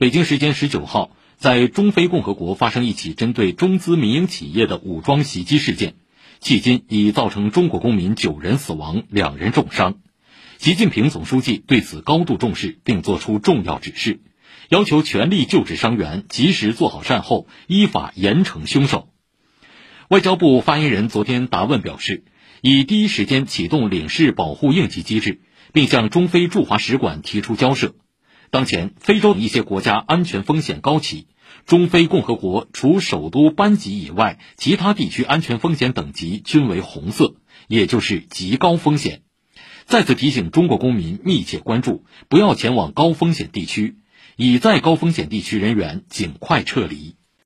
北京时间十九号，在中非共和国发生一起针对中资民营企业的武装袭击事件，迄今已造成中国公民九人死亡、两人重伤。习近平总书记对此高度重视，并作出重要指示，要求全力救治伤员，及时做好善后，依法严惩凶手。外交部发言人昨天答问表示，已第一时间启动领事保护应急机制，并向中非驻华使馆提出交涉。当前，非洲一些国家安全风险高企，中非共和国除首都班吉以外，其他地区安全风险等级均为红色，也就是极高风险。再次提醒中国公民密切关注，不要前往高风险地区，已在高风险地区人员尽快撤离。